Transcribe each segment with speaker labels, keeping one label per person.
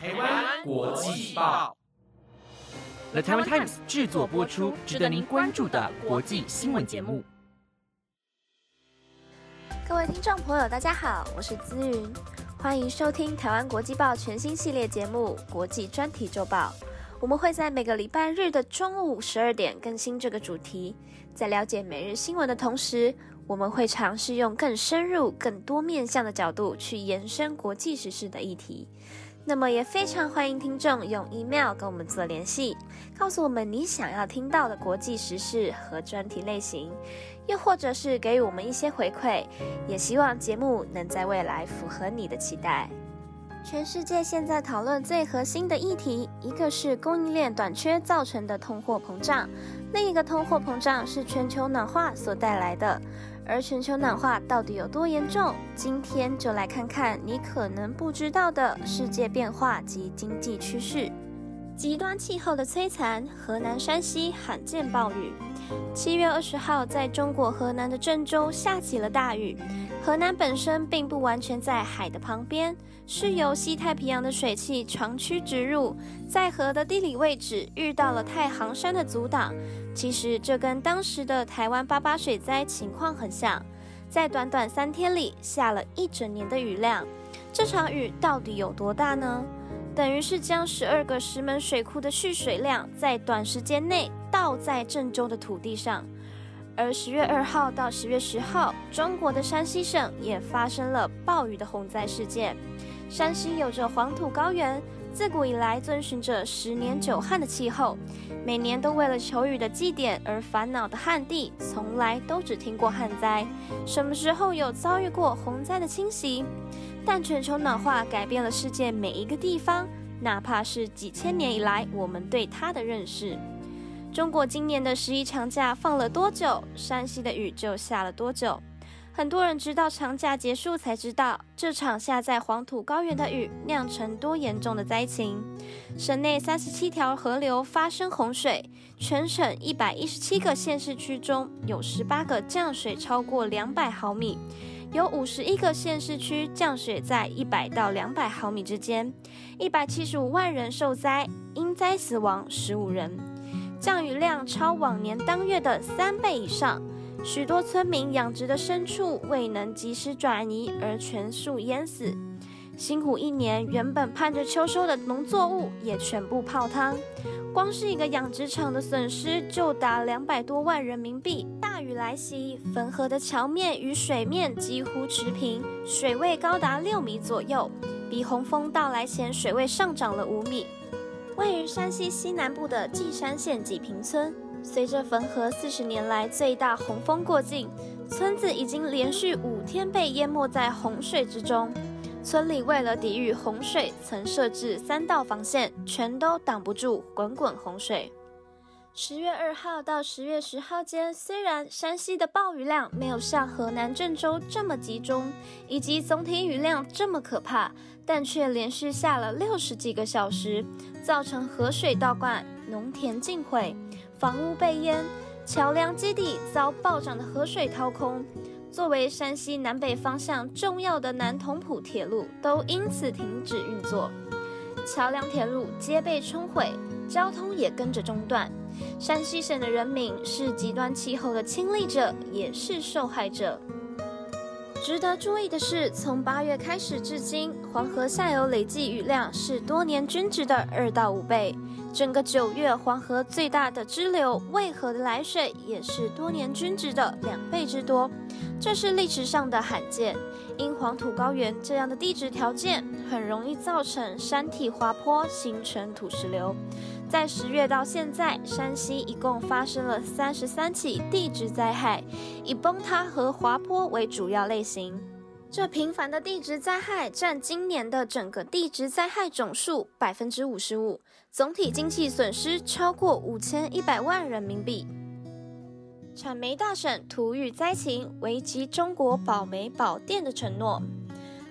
Speaker 1: 台湾国际报
Speaker 2: ，The Taiwan Times 制作播出，值得您关注的国际新闻节目。
Speaker 3: 各位听众朋友，大家好，我是资云，欢迎收听台湾国际报全新系列节目《国际专题周报》。我们会在每个礼拜日的中午十二点更新这个主题。在了解每日新闻的同时，我们会尝试用更深入、更多面向的角度去延伸国际时事的议题。那么也非常欢迎听众用 email 跟我们做联系，告诉我们你想要听到的国际时事和专题类型，又或者是给予我们一些回馈。也希望节目能在未来符合你的期待。全世界现在讨论最核心的议题，一个是供应链短缺造成的通货膨胀，另一个通货膨胀是全球暖化所带来的。而全球暖化到底有多严重？今天就来看看你可能不知道的世界变化及经济趋势。极端气候的摧残，河南、山西罕见暴雨。七月二十号，在中国河南的郑州下起了大雨。河南本身并不完全在海的旁边，是由西太平洋的水汽长驱直入，在河的地理位置遇到了太行山的阻挡。其实这跟当时的台湾八八水灾情况很像，在短短三天里下了一整年的雨量。这场雨到底有多大呢？等于是将十二个石门水库的蓄水量在短时间内倒在郑州的土地上。而十月二号到十月十号，中国的山西省也发生了暴雨的洪灾事件。山西有着黄土高原。自古以来，遵循着十年九旱的气候，每年都为了求雨的祭典而烦恼的旱地，从来都只听过旱灾，什么时候有遭遇过洪灾的侵袭？但全球暖化改变了世界每一个地方，哪怕是几千年以来我们对它的认识。中国今年的十一长假放了多久，山西的雨就下了多久。很多人直到长假结束才知道，这场下在黄土高原的雨酿成多严重的灾情。省内三十七条河流发生洪水，全省一百一十七个县市区中有十八个降水超过两百毫米，有五十一个县市区降雪在一百到两百毫米之间，一百七十五万人受灾，因灾死亡十五人，降雨量超往年当月的三倍以上。许多村民养殖的牲畜未能及时转移，而全数淹死。辛苦一年，原本盼着秋收的农作物也全部泡汤。光是一个养殖场的损失就达两百多万人民币。大雨来袭，汾河的桥面与水面几乎持平，水位高达六米左右，比洪峰到来前水位上涨了五米。位于山西西南部的稷山县济平村。随着汾河四十年来最大洪峰过境，村子已经连续五天被淹没在洪水之中。村里为了抵御洪水，曾设置三道防线，全都挡不住滚滚洪水。十月二号到十月十号间，虽然山西的暴雨量没有像河南郑州这么集中，以及总体雨量这么可怕，但却连续下了六十几个小时，造成河水倒灌，农田尽毁。房屋被淹，桥梁基地遭暴涨的河水掏空。作为山西南北方向重要的南同蒲铁路，都因此停止运作，桥梁铁路皆被冲毁，交通也跟着中断。山西省的人民是极端气候的亲历者，也是受害者。值得注意的是，从八月开始至今，黄河下游累计雨量是多年均值的二到五倍。整个九月，黄河最大的支流渭河的来水也是多年均值的两倍之多，这是历史上的罕见。因黄土高原这样的地质条件，很容易造成山体滑坡，形成土石流。在十月到现在，山西一共发生了三十三起地质灾害，以崩塌和滑坡为主要类型。这频繁的地质灾害占今年的整个地质灾害总数百分之五十五，总体经济损失超过五千一百万人民币。产煤大省土遇灾情，危及中国保煤保电的承诺。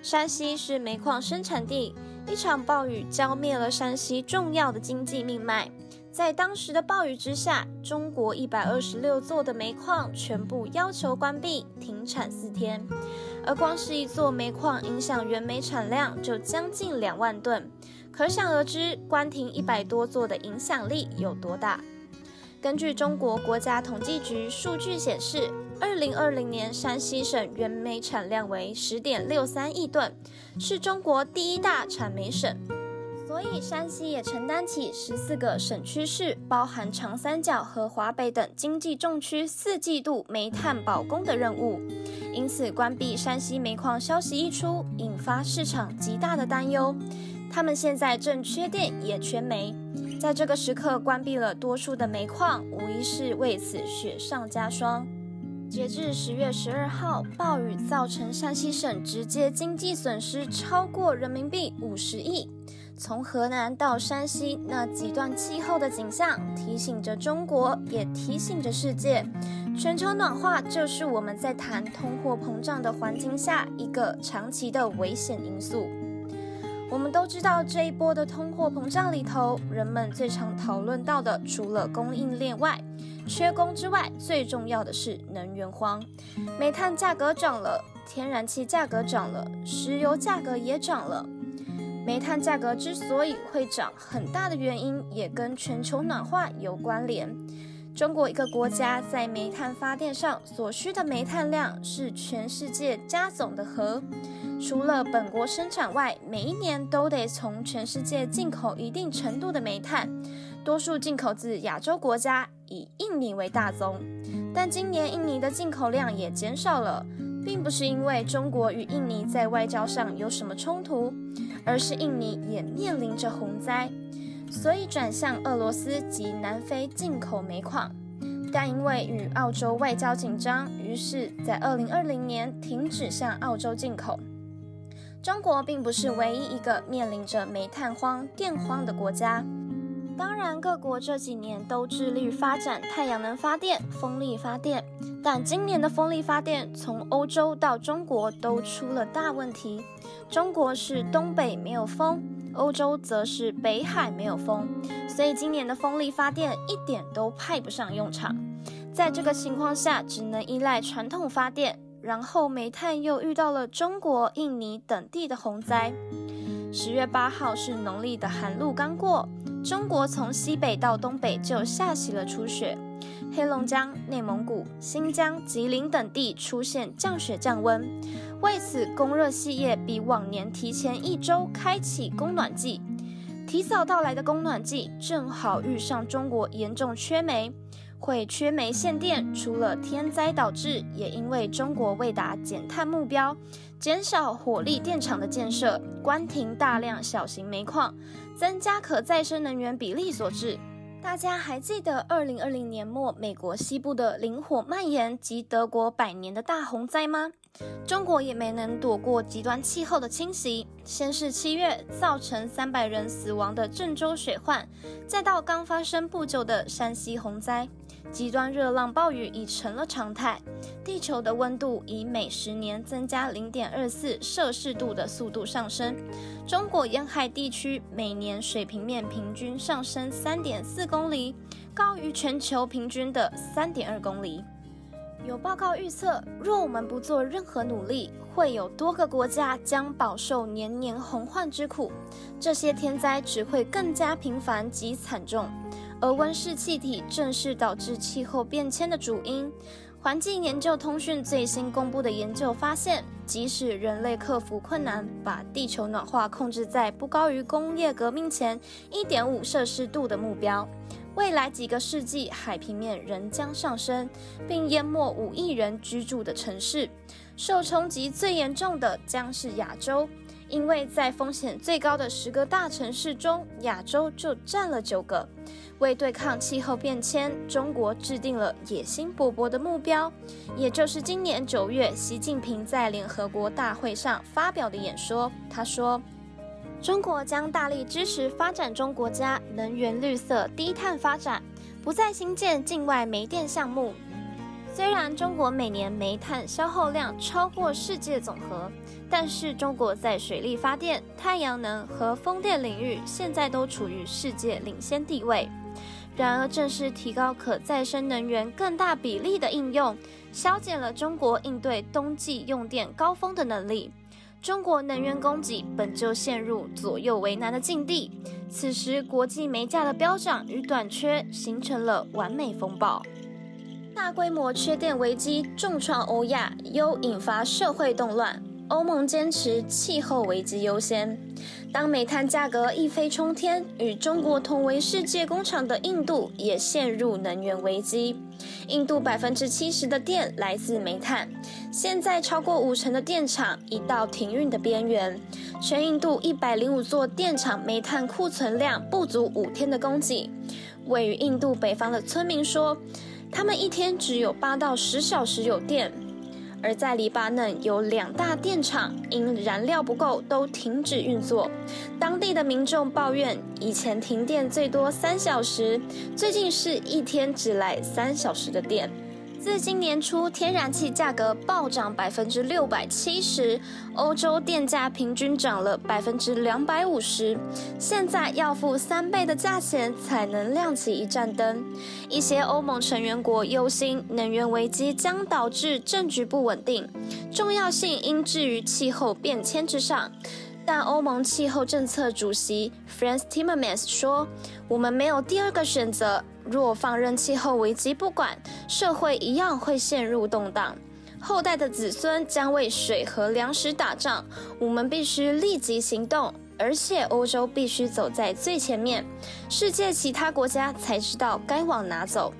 Speaker 3: 山西是煤矿生产地，一场暴雨浇灭了山西重要的经济命脉。在当时的暴雨之下，中国一百二十六座的煤矿全部要求关闭停产四天。而光是一座煤矿，影响原煤产量就将近两万吨，可想而知，关停一百多座的影响力有多大。根据中国国家统计局数据显示，二零二零年山西省原煤产量为十点六三亿吨，是中国第一大产煤省。所以，山西也承担起十四个省区市，包含长三角和华北等经济重区四季度煤炭保供的任务。因此，关闭山西煤矿消息一出，引发市场极大的担忧。他们现在正缺电也缺煤，在这个时刻关闭了多数的煤矿，无疑是为此雪上加霜。截至十月十二号，暴雨造成山西省直接经济损失超过人民币五十亿。从河南到山西，那极端气候的景象提醒着中国，也提醒着世界，全球暖化就是我们在谈通货膨胀的环境下一个长期的危险因素。我们都知道，这一波的通货膨胀里头，人们最常讨论到的，除了供应链外缺工之外，最重要的是能源荒。煤炭价格涨了，天然气价格涨了，石油价格也涨了。煤炭价格之所以会涨，很大的原因也跟全球暖化有关联。中国一个国家在煤炭发电上所需的煤炭量是全世界加总的和，除了本国生产外，每一年都得从全世界进口一定程度的煤炭，多数进口自亚洲国家，以印尼为大宗。但今年印尼的进口量也减少了，并不是因为中国与印尼在外交上有什么冲突。而是印尼也面临着洪灾，所以转向俄罗斯及南非进口煤矿，但因为与澳洲外交紧张，于是，在二零二零年停止向澳洲进口。中国并不是唯一一个面临着煤炭荒、电荒的国家。当然，各国这几年都致力于发展太阳能发电、风力发电，但今年的风力发电从欧洲到中国都出了大问题。中国是东北没有风，欧洲则是北海没有风，所以今年的风力发电一点都派不上用场。在这个情况下，只能依赖传统发电。然后煤炭又遇到了中国、印尼等地的洪灾。十月八号是农历的寒露刚过，中国从西北到东北就下起了初雪。黑龙江、内蒙古、新疆、吉林等地出现降雪降温，为此供热系业比往年提前一周开启供暖季。提早到来的供暖季正好遇上中国严重缺煤，会缺煤限电，除了天灾导致，也因为中国未达减碳目标，减少火力电厂的建设，关停大量小型煤矿，增加可再生能源比例所致。大家还记得二零二零年末美国西部的林火蔓延及德国百年的大洪灾吗？中国也没能躲过极端气候的侵袭。先是七月造成三百人死亡的郑州水患，再到刚发生不久的山西洪灾。极端热浪暴雨已成了常态，地球的温度以每十年增加零点二四摄氏度的速度上升。中国沿海地区每年水平面平均上升三点四公里，高于全球平均的三点二公里。有报告预测，若我们不做任何努力，会有多个国家将饱受年年洪患之苦。这些天灾只会更加频繁及惨重。而温室气体正是导致气候变迁的主因。环境研究通讯最新公布的研究发现，即使人类克服困难，把地球暖化控制在不高于工业革命前一点五摄氏度的目标，未来几个世纪海平面仍将上升，并淹没五亿人居住的城市。受冲击最严重的将是亚洲。因为在风险最高的十个大城市中，亚洲就占了九个。为对抗气候变迁，中国制定了野心勃勃的目标，也就是今年九月，习近平在联合国大会上发表的演说。他说：“中国将大力支持发展中国家能源绿色低碳发展，不再新建境外煤电项目。”虽然中国每年煤炭消耗量超过世界总和，但是中国在水力发电、太阳能和风电领域现在都处于世界领先地位。然而，正是提高可再生能源更大比例的应用，消减了中国应对冬季用电高峰的能力。中国能源供给本就陷入左右为难的境地，此时国际煤价的飙涨与短缺形成了完美风暴。大规模缺电危机重创欧亚，又引发社会动乱。欧盟坚持气候危机优先。当煤炭价格一飞冲天，与中国同为世界工厂的印度也陷入能源危机。印度百分之七十的电来自煤炭，现在超过五成的电厂已到停运的边缘。全印度一百零五座电厂煤炭库存量不足五天的供给。位于印度北方的村民说，他们一天只有八到十小时有电。而在黎巴嫩有两大电厂因燃料不够都停止运作，当地的民众抱怨，以前停电最多三小时，最近是一天只来三小时的电。自今年初，天然气价格暴涨百分之六百七十，欧洲电价平均涨了百分之两百五十，现在要付三倍的价钱才能亮起一盏灯。一些欧盟成员国忧心能源危机将导致政局不稳定，重要性应置于气候变迁之上。但欧盟气候政策主席 Frans Timmermans 说：“我们没有第二个选择。若放任气候危机不管，社会一样会陷入动荡，后代的子孙将为水和粮食打仗。我们必须立即行动，而且欧洲必须走在最前面，世界其他国家才知道该往哪走。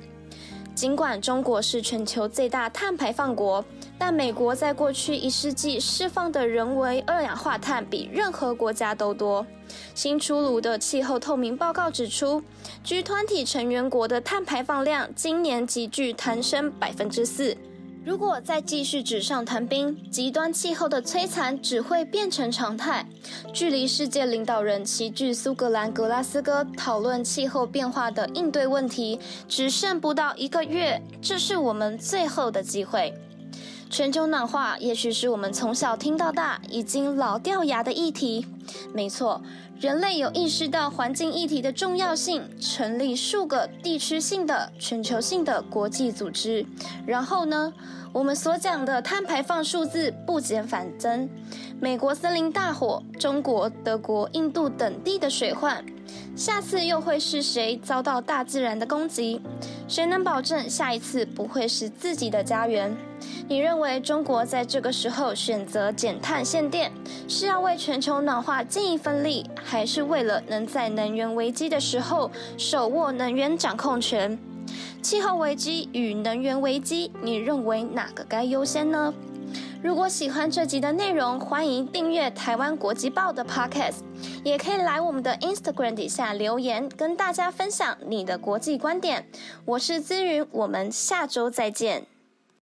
Speaker 3: 尽管中国是全球最大碳排放国。”但美国在过去一世纪释放的人为二氧化碳比任何国家都多。新出炉的气候透明报告指出，G 团体成员国的碳排放量今年急剧攀升百分之四。如果再继续纸上谈兵，极端气候的摧残只会变成常态。距离世界领导人齐聚苏格兰格拉斯哥讨论气候变化的应对问题，只剩不到一个月，这是我们最后的机会。全球暖化也许是我们从小听到大、已经老掉牙的议题。没错，人类有意识到环境议题的重要性，成立数个地区性的、全球性的国际组织。然后呢，我们所讲的碳排放数字不减反增。美国森林大火，中国、德国、印度等地的水患，下次又会是谁遭到大自然的攻击？谁能保证下一次不会是自己的家园？你认为中国在这个时候选择减碳限电，是要为全球暖化尽一份力，还是为了能在能源危机的时候手握能源掌控权？气候危机与能源危机，你认为哪个该优先呢？如果喜欢这集的内容，欢迎订阅台湾国际报的 Podcast，也可以来我们的 Instagram 底下留言，跟大家分享你的国际观点。我是资云，我们下周再见。